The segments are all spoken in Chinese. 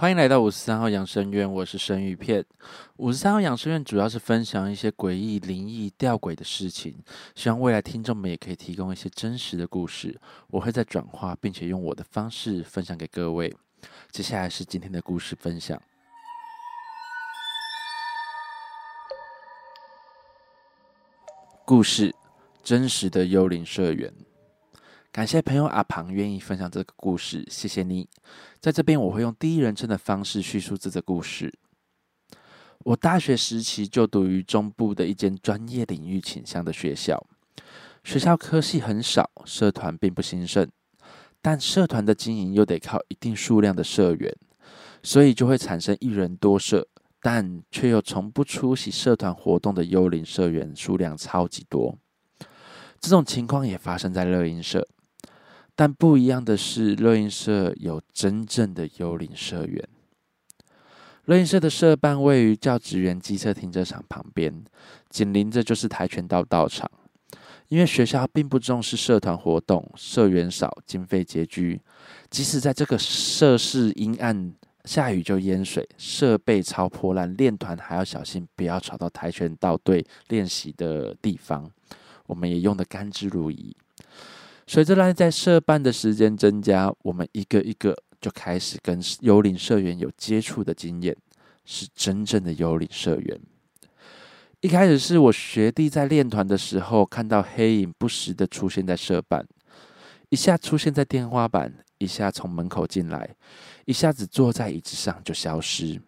欢迎来到五十三号养生院，我是生鱼片。五十三号养生院主要是分享一些诡异、灵异、吊诡的事情，希望未来听众们也可以提供一些真实的故事，我会在转化，并且用我的方式分享给各位。接下来是今天的故事分享。故事：真实的幽灵社员。感谢朋友阿庞愿意分享这个故事，谢谢你。在这边，我会用第一人称的方式叙述这个故事。我大学时期就读于中部的一间专业领域倾向的学校，学校科系很少，社团并不兴盛，但社团的经营又得靠一定数量的社员，所以就会产生一人多社，但却又从不出席社团活动的幽灵社员数量超级多。这种情况也发生在乐音社。但不一样的是，乐音社有真正的幽灵社员。乐音社的社办位于教职员机车停车场旁边，紧邻着就是跆拳道道场。因为学校并不重视社团活动，社员少，经费拮据，即使在这个设施阴暗，下雨就淹水，设备超破烂，练团还要小心不要吵到跆拳道队练习的地方。我们也用的甘之如饴。随着来在社办的时间增加，我们一个一个就开始跟幽灵社员有接触的经验，是真正的幽灵社员。一开始是我学弟在练团的时候，看到黑影不时的出现在社办，一下出现在天花板，一下从门口进来，一下子坐在椅子上就消失。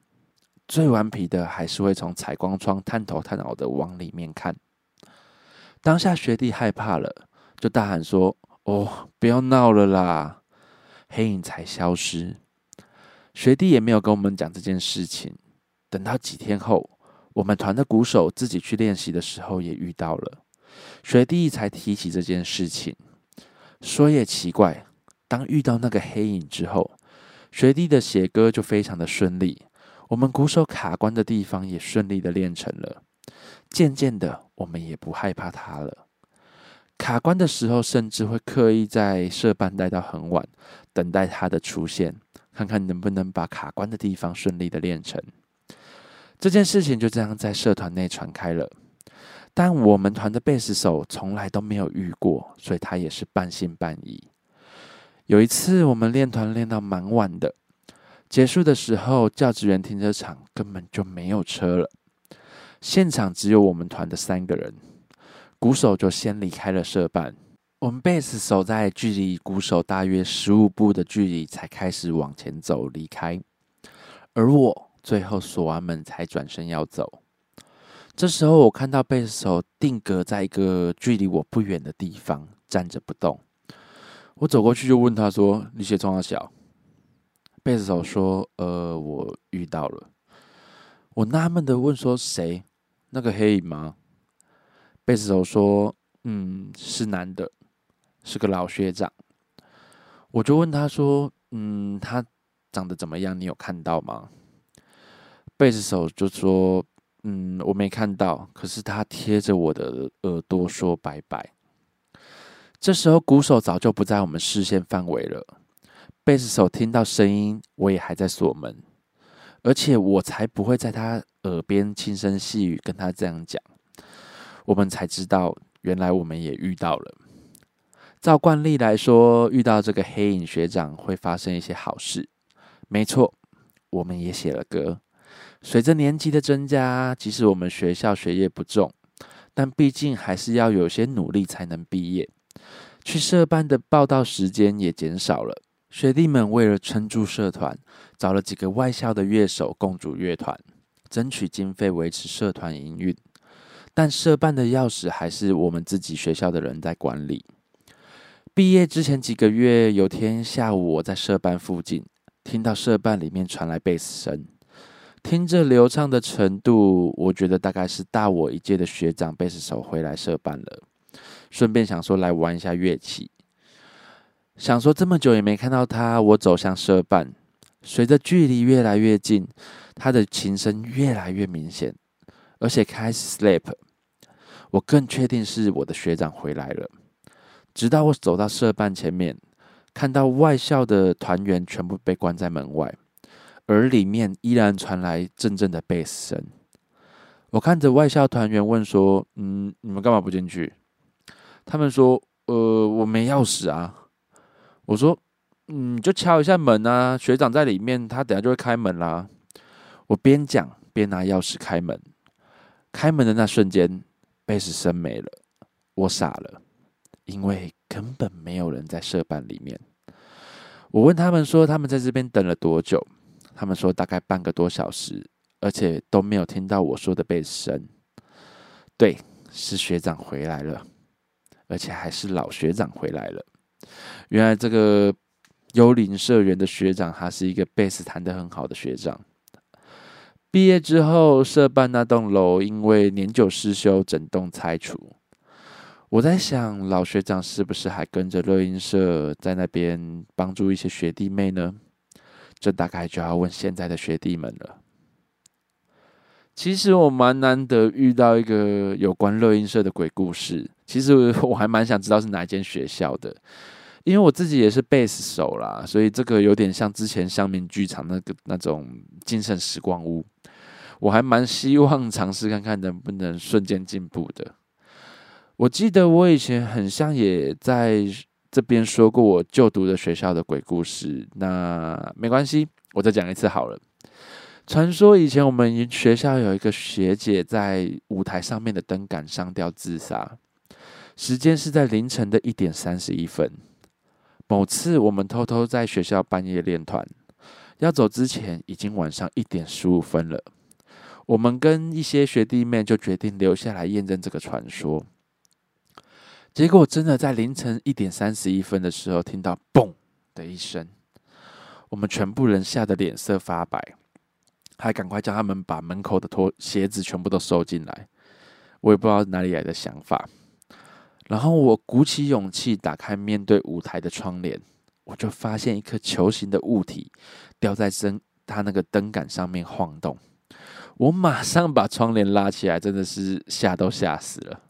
最顽皮的还是会从采光窗探头探脑的往里面看。当下学弟害怕了，就大喊说。哦，不要闹了啦！黑影才消失，学弟也没有跟我们讲这件事情。等到几天后，我们团的鼓手自己去练习的时候，也遇到了学弟，才提起这件事情。说也奇怪，当遇到那个黑影之后，学弟的写歌就非常的顺利，我们鼓手卡关的地方也顺利的练成了。渐渐的，我们也不害怕他了。卡关的时候，甚至会刻意在社办待到很晚，等待他的出现，看看能不能把卡关的地方顺利的练成。这件事情就这样在社团内传开了，但我们团的贝斯手从来都没有遇过，所以他也是半信半疑。有一次我们练团练到蛮晚的，结束的时候，教职员停车场根本就没有车了，现场只有我们团的三个人。鼓手就先离开了社办，我们贝斯手在距离鼓手大约十五步的距离才开始往前走离开，而我最后锁完门才转身要走。这时候我看到贝斯手定格在一个距离我不远的地方站着不动，我走过去就问他说：“你写中小？”贝斯手说：“呃，我遇到了。”我纳闷的问说：“谁？那个黑影吗？”贝斯手说：“嗯，是男的，是个老学长。”我就问他说：“嗯，他长得怎么样？你有看到吗？”贝斯手就说：“嗯，我没看到，可是他贴着我的耳朵说拜拜。”这时候鼓手早就不在我们视线范围了。贝斯手听到声音，我也还在锁门，而且我才不会在他耳边轻声细语跟他这样讲。我们才知道，原来我们也遇到了。照惯例来说，遇到这个黑影学长会发生一些好事。没错，我们也写了歌。随着年级的增加，即使我们学校学业不重，但毕竟还是要有些努力才能毕业。去社办的报道时间也减少了。学弟们为了撑住社团，找了几个外校的乐手共组乐团，争取经费维持社团营运。但社办的钥匙还是我们自己学校的人在管理。毕业之前几个月，有天下午我在社办附近，听到社办里面传来贝斯声，听着流畅的程度，我觉得大概是大我一届的学长贝斯手回来社办了。顺便想说来玩一下乐器，想说这么久也没看到他，我走向社办，随着距离越来越近，他的琴声越来越明显。而且开始 sleep，我更确定是我的学长回来了。直到我走到社办前面，看到外校的团员全部被关在门外，而里面依然传来阵阵的贝斯声。我看着外校团员问说：“嗯，你们干嘛不进去？”他们说：“呃，我没钥匙啊。”我说：“嗯，就敲一下门啊，学长在里面，他等下就会开门啦。”我边讲边拿钥匙开门。开门的那瞬间，贝斯声没了，我傻了，因为根本没有人在社办里面。我问他们说：“他们在这边等了多久？”他们说：“大概半个多小时，而且都没有听到我说的贝斯声。”对，是学长回来了，而且还是老学长回来了。原来这个幽灵社员的学长，他是一个贝斯弹得很好的学长。毕业之后，社办那栋楼因为年久失修，整栋拆除。我在想，老学长是不是还跟着乐音社在那边帮助一些学弟妹呢？这大概就要问现在的学弟们了。其实我蛮难得遇到一个有关乐音社的鬼故事。其实我还蛮想知道是哪一间学校的，因为我自己也是贝斯手啦，所以这个有点像之前香民剧场那个那种精神时光屋。我还蛮希望尝试看看能不能瞬间进步的。我记得我以前很像也在这边说过我就读的学校的鬼故事，那没关系，我再讲一次好了。传说以前我们学校有一个学姐在舞台上面的灯杆上吊自杀，时间是在凌晨的一点三十一分。某次我们偷偷在学校半夜练团，要走之前已经晚上一点十五分了，我们跟一些学弟妹就决定留下来验证这个传说。结果真的在凌晨一点三十一分的时候，听到“嘣”的一声，我们全部人吓得脸色发白，还赶快叫他们把门口的拖鞋子全部都收进来。我也不知道哪里来的想法，然后我鼓起勇气打开面对舞台的窗帘，我就发现一颗球形的物体吊在灯它那个灯杆上面晃动。我马上把窗帘拉起来，真的是吓都吓死了。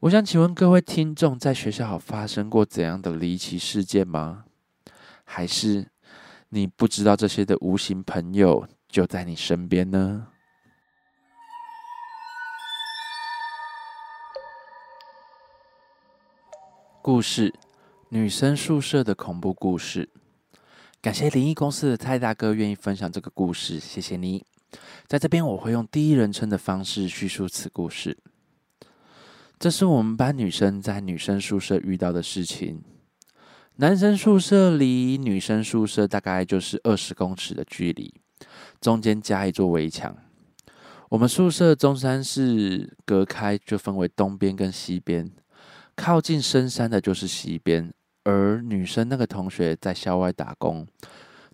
我想请问各位听众，在学校发生过怎样的离奇事件吗？还是你不知道这些的无形朋友就在你身边呢？故事：女生宿舍的恐怖故事。感谢灵异公司的蔡大哥愿意分享这个故事，谢谢你。在这边，我会用第一人称的方式叙述此故事。这是我们班女生在女生宿舍遇到的事情。男生宿舍离女生宿舍大概就是二十公尺的距离，中间加一座围墙。我们宿舍中山市隔开，就分为东边跟西边。靠近深山的就是西边，而女生那个同学在校外打工，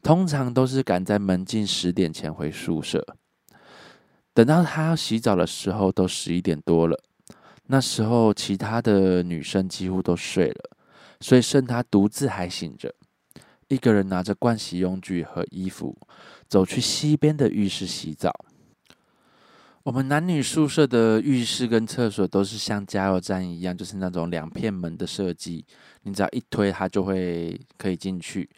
通常都是赶在门禁十点前回宿舍。等到她要洗澡的时候，都十一点多了。那时候，其他的女生几乎都睡了，所以剩她独自还醒着，一个人拿着盥洗用具和衣服，走去西边的浴室洗澡。我们男女宿舍的浴室跟厕所都是像加油站一样，就是那种两片门的设计，你只要一推，它就会可以进去。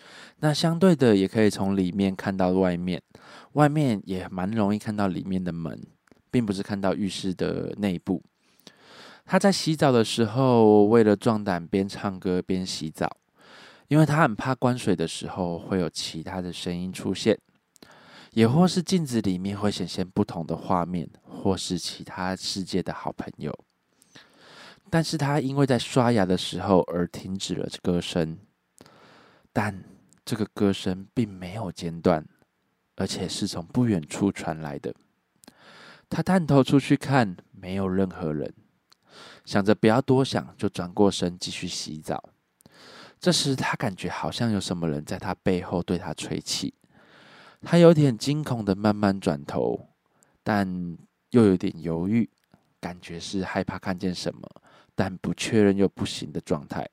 那相对的，也可以从里面看到外面，外面也蛮容易看到里面的门，并不是看到浴室的内部。他在洗澡的时候，为了壮胆，边唱歌边洗澡，因为他很怕关水的时候会有其他的声音出现，也或是镜子里面会显现不同的画面，或是其他世界的好朋友。但是他因为在刷牙的时候而停止了歌声，但这个歌声并没有间断，而且是从不远处传来的。他探头出去看，没有任何人。想着不要多想，就转过身继续洗澡。这时，他感觉好像有什么人在他背后对他吹气。他有点惊恐的慢慢转头，但又有点犹豫，感觉是害怕看见什么，但不确认又不行的状态。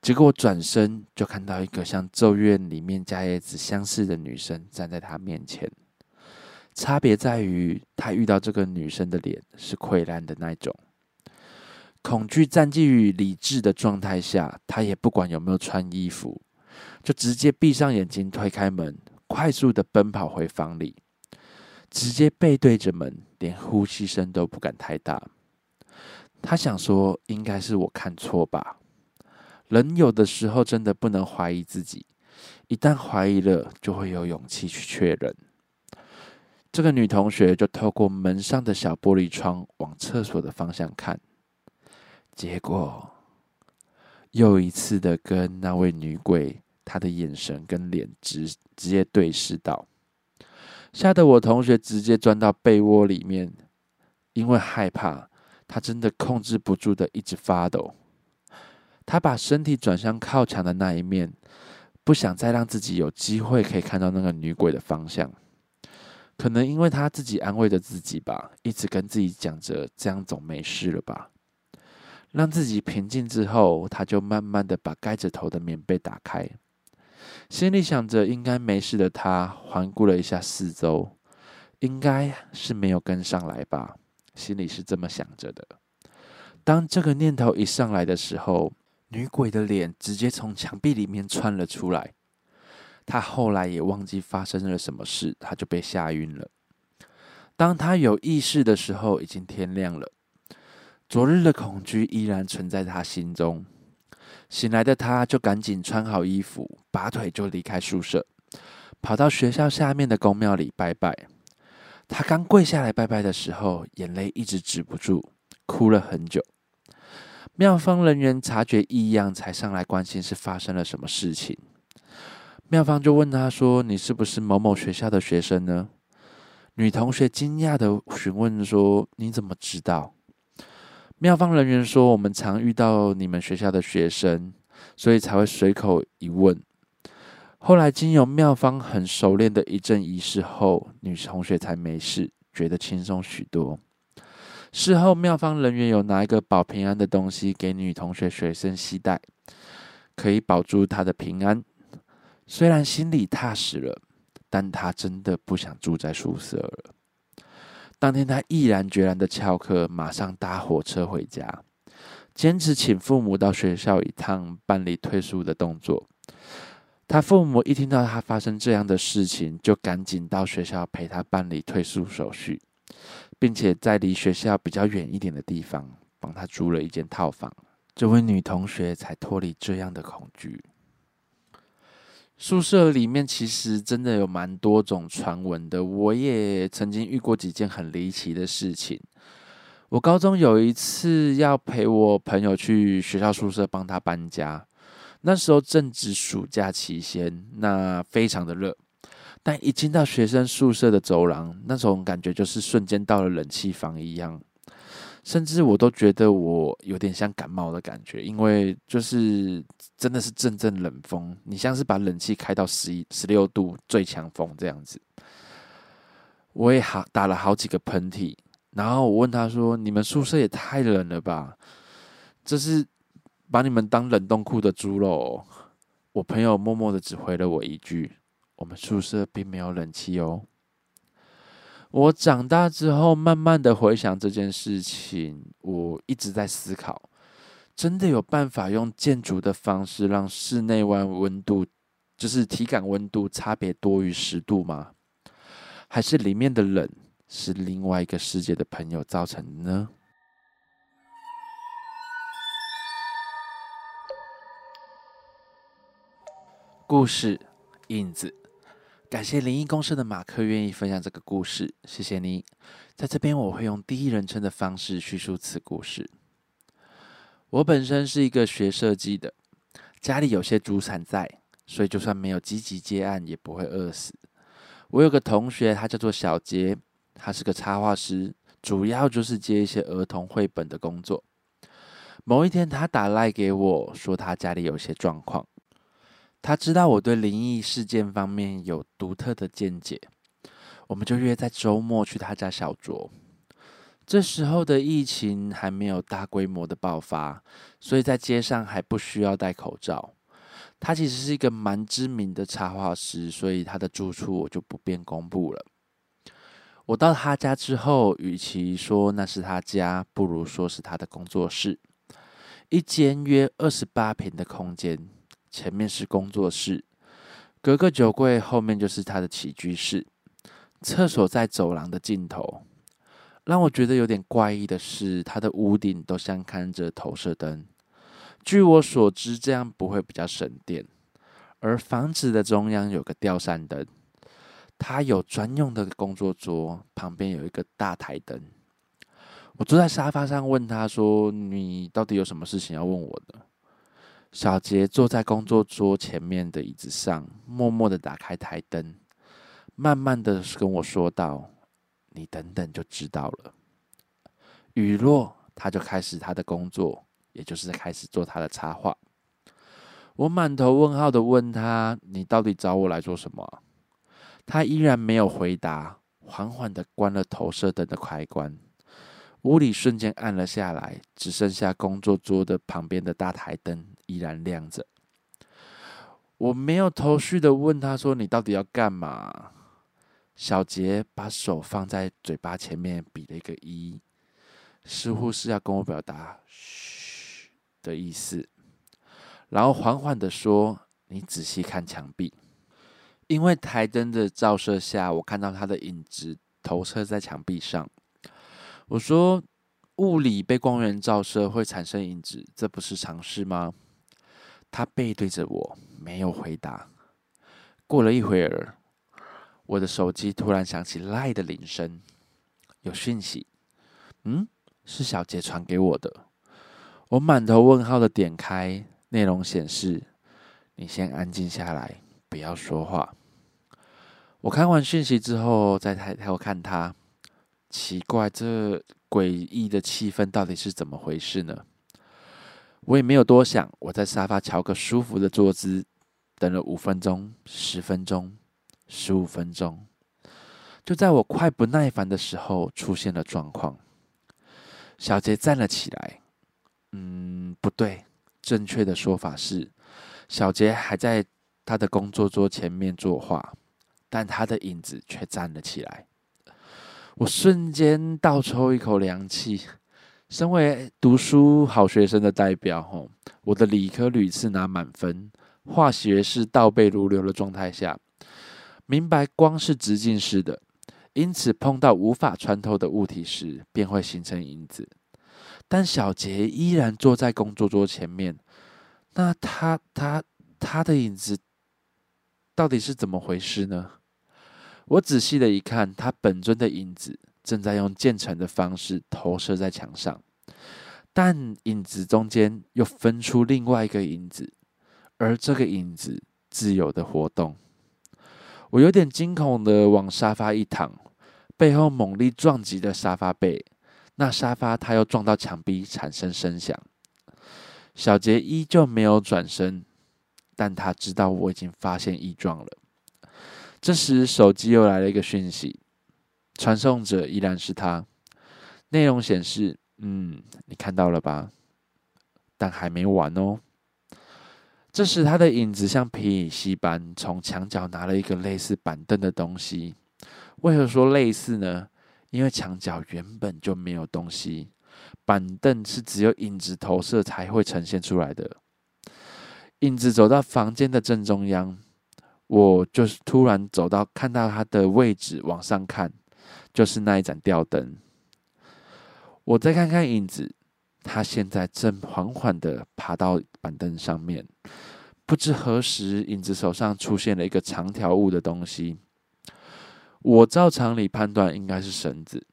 结果转身就看到一个像《咒怨》里面加叶子相似的女生站在他面前，差别在于他遇到这个女生的脸是溃烂的那种。恐惧占据于理智的状态下，他也不管有没有穿衣服，就直接闭上眼睛，推开门，快速的奔跑回房里，直接背对着门，连呼吸声都不敢太大。他想说，应该是我看错吧。人有的时候真的不能怀疑自己，一旦怀疑了，就会有勇气去确认。这个女同学就透过门上的小玻璃窗往厕所的方向看，结果又一次的跟那位女鬼，他的眼神跟脸直直接对视到，吓得我同学直接钻到被窝里面，因为害怕，他真的控制不住的一直发抖。他把身体转向靠墙的那一面，不想再让自己有机会可以看到那个女鬼的方向。可能因为他自己安慰着自己吧，一直跟自己讲着这样总没事了吧。让自己平静之后，他就慢慢的把盖着头的棉被打开，心里想着应该没事的。他环顾了一下四周，应该是没有跟上来吧，心里是这么想着的。当这个念头一上来的时候，女鬼的脸直接从墙壁里面窜了出来，她后来也忘记发生了什么事，她就被吓晕了。当她有意识的时候，已经天亮了。昨日的恐惧依然存在她心中。醒来的她就赶紧穿好衣服，拔腿就离开宿舍，跑到学校下面的公庙里拜拜。她刚跪下来拜拜的时候，眼泪一直止不住，哭了很久。庙方人员察觉异样，才上来关心是发生了什么事情。庙方就问他说：“你是不是某某学校的学生呢？”女同学惊讶的询问说：“你怎么知道？”妙方人员说：“我们常遇到你们学校的学生，所以才会随口一问。”后来经由妙方很熟练的一阵仪式后，女同学才没事，觉得轻松许多。事后，妙方人员有拿一个保平安的东西给女同学随身携带，可以保住她的平安。虽然心里踏实了，但她真的不想住在宿舍了。当天，他毅然决然的翘课，马上搭火车回家，坚持请父母到学校一趟办理退宿的动作。他父母一听到他发生这样的事情，就赶紧到学校陪他办理退宿手续。并且在离学校比较远一点的地方帮他租了一间套房，这位女同学才脱离这样的恐惧。宿舍里面其实真的有蛮多种传闻的，我也曾经遇过几件很离奇的事情。我高中有一次要陪我朋友去学校宿舍帮他搬家，那时候正值暑假期间，那非常的热。但一进到学生宿舍的走廊，那种感觉就是瞬间到了冷气房一样，甚至我都觉得我有点像感冒的感觉，因为就是真的是阵阵冷风，你像是把冷气开到十一、十六度最强风这样子。我也好打了好几个喷嚏，然后我问他说：“你们宿舍也太冷了吧？这是把你们当冷冻库的猪肉？”我朋友默默的只回了我一句。我们宿舍并没有冷气哦。我长大之后，慢慢的回想这件事情，我一直在思考：真的有办法用建筑的方式让室内外温度，就是体感温度差别多于十度吗？还是里面的冷是另外一个世界的朋友造成的呢？故事影子。感谢灵异公社的马克愿意分享这个故事，谢谢你。在这边，我会用第一人称的方式叙述此故事。我本身是一个学设计的，家里有些主产在，所以就算没有积极接案，也不会饿死。我有个同学，他叫做小杰，他是个插画师，主要就是接一些儿童绘本的工作。某一天，他打来给我说，他家里有些状况。他知道我对灵异事件方面有独特的见解，我们就约在周末去他家小酌。这时候的疫情还没有大规模的爆发，所以在街上还不需要戴口罩。他其实是一个蛮知名的插画师，所以他的住处我就不便公布了。我到他家之后，与其说那是他家，不如说是他的工作室，一间约二十八平的空间。前面是工作室，隔个酒柜后面就是他的起居室，厕所在走廊的尽头。让我觉得有点怪异的是，他的屋顶都镶嵌着投射灯。据我所知，这样不会比较省电。而房子的中央有个吊扇灯，他有专用的工作桌，旁边有一个大台灯。我坐在沙发上问他说：“你到底有什么事情要问我的？”小杰坐在工作桌前面的椅子上，默默的打开台灯，慢慢的跟我说道：“你等等就知道了。”雨落，他就开始他的工作，也就是开始做他的插画。我满头问号的问他：“你到底找我来做什么？”他依然没有回答，缓缓的关了投射灯的开关，屋里瞬间暗了下来，只剩下工作桌的旁边的大台灯。依然亮着。我没有头绪的问他说：“你到底要干嘛？”小杰把手放在嘴巴前面，比了一个一，似乎是要跟我表达“嘘”的意思。然后缓缓的说：“你仔细看墙壁，因为台灯的照射下，我看到他的影子投射在墙壁上。”我说：“物理被光源照射会产生影子，这不是常识吗？”他背对着我，没有回答。过了一会儿，我的手机突然响起赖的铃声，有讯息。嗯，是小杰传给我的。我满头问号的点开，内容显示：“你先安静下来，不要说话。”我看完讯息之后，再抬头看他，奇怪，这诡异的气氛到底是怎么回事呢？我也没有多想，我在沙发瞧个舒服的坐姿，等了五分钟、十分钟、十五分钟，就在我快不耐烦的时候，出现了状况。小杰站了起来，嗯，不对，正确的说法是，小杰还在他的工作桌前面作画，但他的影子却站了起来。我瞬间倒抽一口凉气。身为读书好学生的代表，吼，我的理科屡次拿满分，化学是倒背如流的状态下，明白光是直径式的，因此碰到无法穿透的物体时，便会形成影子。但小杰依然坐在工作桌前面，那他他他的影子到底是怎么回事呢？我仔细的一看，他本尊的影子。正在用渐层的方式投射在墙上，但影子中间又分出另外一个影子，而这个影子自由的活动。我有点惊恐的往沙发一躺，背后猛力撞击的沙发背，那沙发它又撞到墙壁，产生声响。小杰依旧没有转身，但他知道我已经发现异状了。这时手机又来了一个讯息。传送者依然是他，内容显示：“嗯，你看到了吧？但还没完哦。”这时，他的影子像皮影戏般从墙角拿了一个类似板凳的东西。为何说类似呢？因为墙角原本就没有东西，板凳是只有影子投射才会呈现出来的。影子走到房间的正中央，我就是突然走到，看到他的位置，往上看。就是那一盏吊灯。我再看看影子，他现在正缓缓的爬到板凳上面。不知何时，影子手上出现了一个长条物的东西。我照常理判断应该是绳子。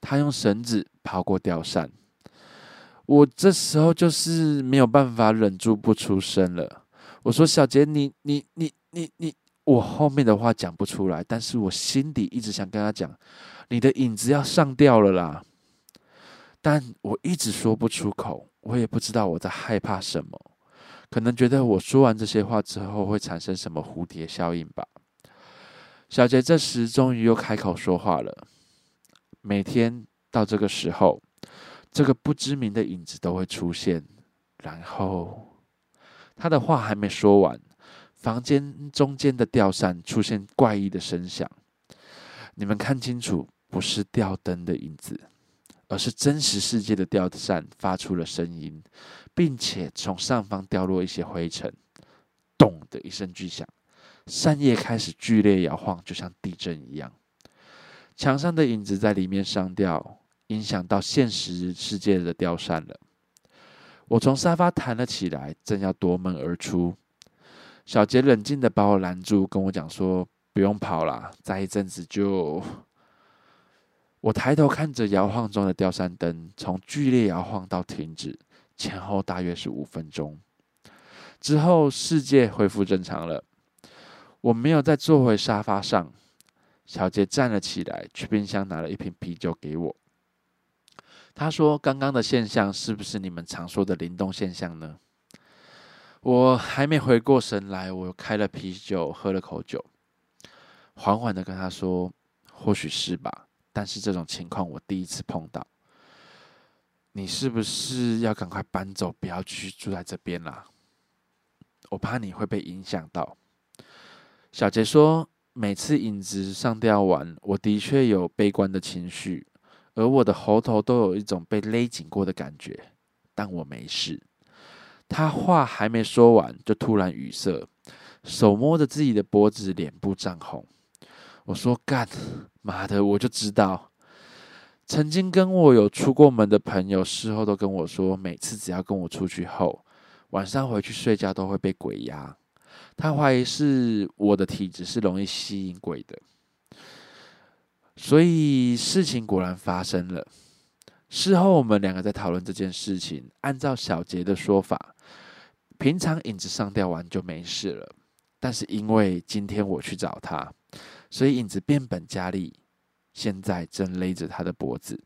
他用绳子抛过吊扇。我这时候就是没有办法忍住不出声了。我说：“小杰，你你你你你。”我后面的话讲不出来，但是我心底一直想跟他讲：“你的影子要上吊了啦！”但我一直说不出口，我也不知道我在害怕什么，可能觉得我说完这些话之后会产生什么蝴蝶效应吧。小杰这时终于又开口说话了：“每天到这个时候，这个不知名的影子都会出现。”然后他的话还没说完。房间中间的吊扇出现怪异的声响，你们看清楚，不是吊灯的影子，而是真实世界的吊扇发出了声音，并且从上方掉落一些灰尘，咚的一声巨响，扇叶开始剧烈摇晃，就像地震一样。墙上的影子在里面上吊，影响到现实世界的吊扇了。我从沙发弹了起来，正要夺门而出，小杰冷静的把我拦住，跟我讲说：“不用跑了，再一阵子就……”我抬头看着摇晃中的吊扇灯，从剧烈摇晃到停止，前后大约是五分钟。之后，世界恢复正常了。我没有再坐回沙发上，小杰站了起来，去冰箱拿了一瓶啤酒给我。他说：“刚刚的现象是不是你们常说的灵动现象呢？”我还没回过神来，我开了啤酒，喝了口酒，缓缓的跟他说：“或许是吧，但是这种情况我第一次碰到。你是不是要赶快搬走，不要继续住在这边啦？我怕你会被影响到。”小杰说：“每次影子上吊完，我的确有悲观的情绪。”而我的喉头都有一种被勒紧过的感觉，但我没事。他话还没说完，就突然语塞，手摸着自己的脖子，脸部涨红。我说：“干妈的，我就知道。”曾经跟我有出过门的朋友，事后都跟我说，每次只要跟我出去后，晚上回去睡觉都会被鬼压。他怀疑是我的体质是容易吸引鬼的。所以事情果然发生了。事后我们两个在讨论这件事情。按照小杰的说法，平常影子上吊完就没事了。但是因为今天我去找他，所以影子变本加厉，现在正勒着他的脖子。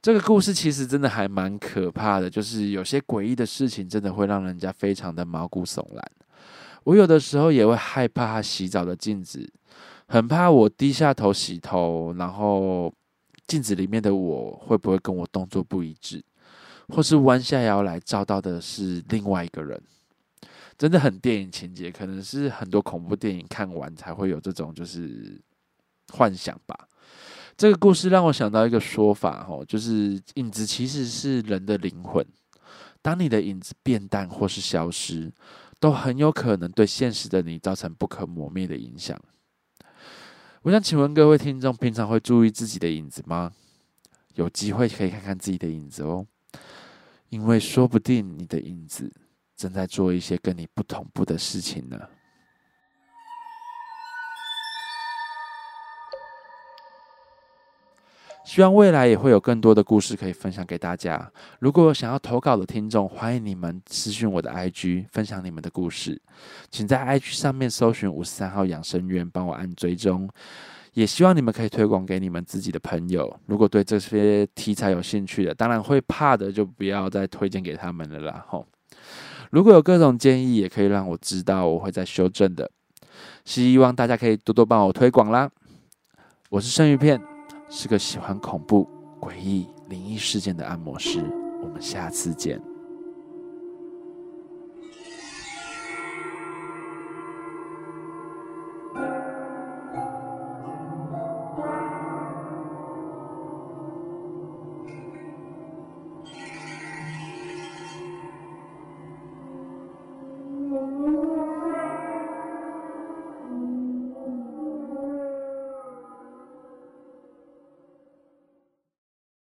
这个故事其实真的还蛮可怕的，就是有些诡异的事情，真的会让人家非常的毛骨悚然。我有的时候也会害怕他洗澡的镜子。很怕我低下头洗头，然后镜子里面的我会不会跟我动作不一致，或是弯下腰来照到的是另外一个人？真的很电影情节，可能是很多恐怖电影看完才会有这种就是幻想吧。这个故事让我想到一个说法，哦，就是影子其实是人的灵魂。当你的影子变淡或是消失，都很有可能对现实的你造成不可磨灭的影响。我想请问各位听众，平常会注意自己的影子吗？有机会可以看看自己的影子哦，因为说不定你的影子正在做一些跟你不同步的事情呢。希望未来也会有更多的故事可以分享给大家。如果有想要投稿的听众，欢迎你们私讯我的 IG，分享你们的故事。请在 IG 上面搜寻五十三号养生院，帮我按追踪。也希望你们可以推广给你们自己的朋友。如果对这些题材有兴趣的，当然会怕的就不要再推荐给他们了啦。吼，如果有各种建议，也可以让我知道，我会再修正的。希望大家可以多多帮我推广啦。我是生鱼片。是个喜欢恐怖、诡异、灵异事件的按摩师。我们下次见。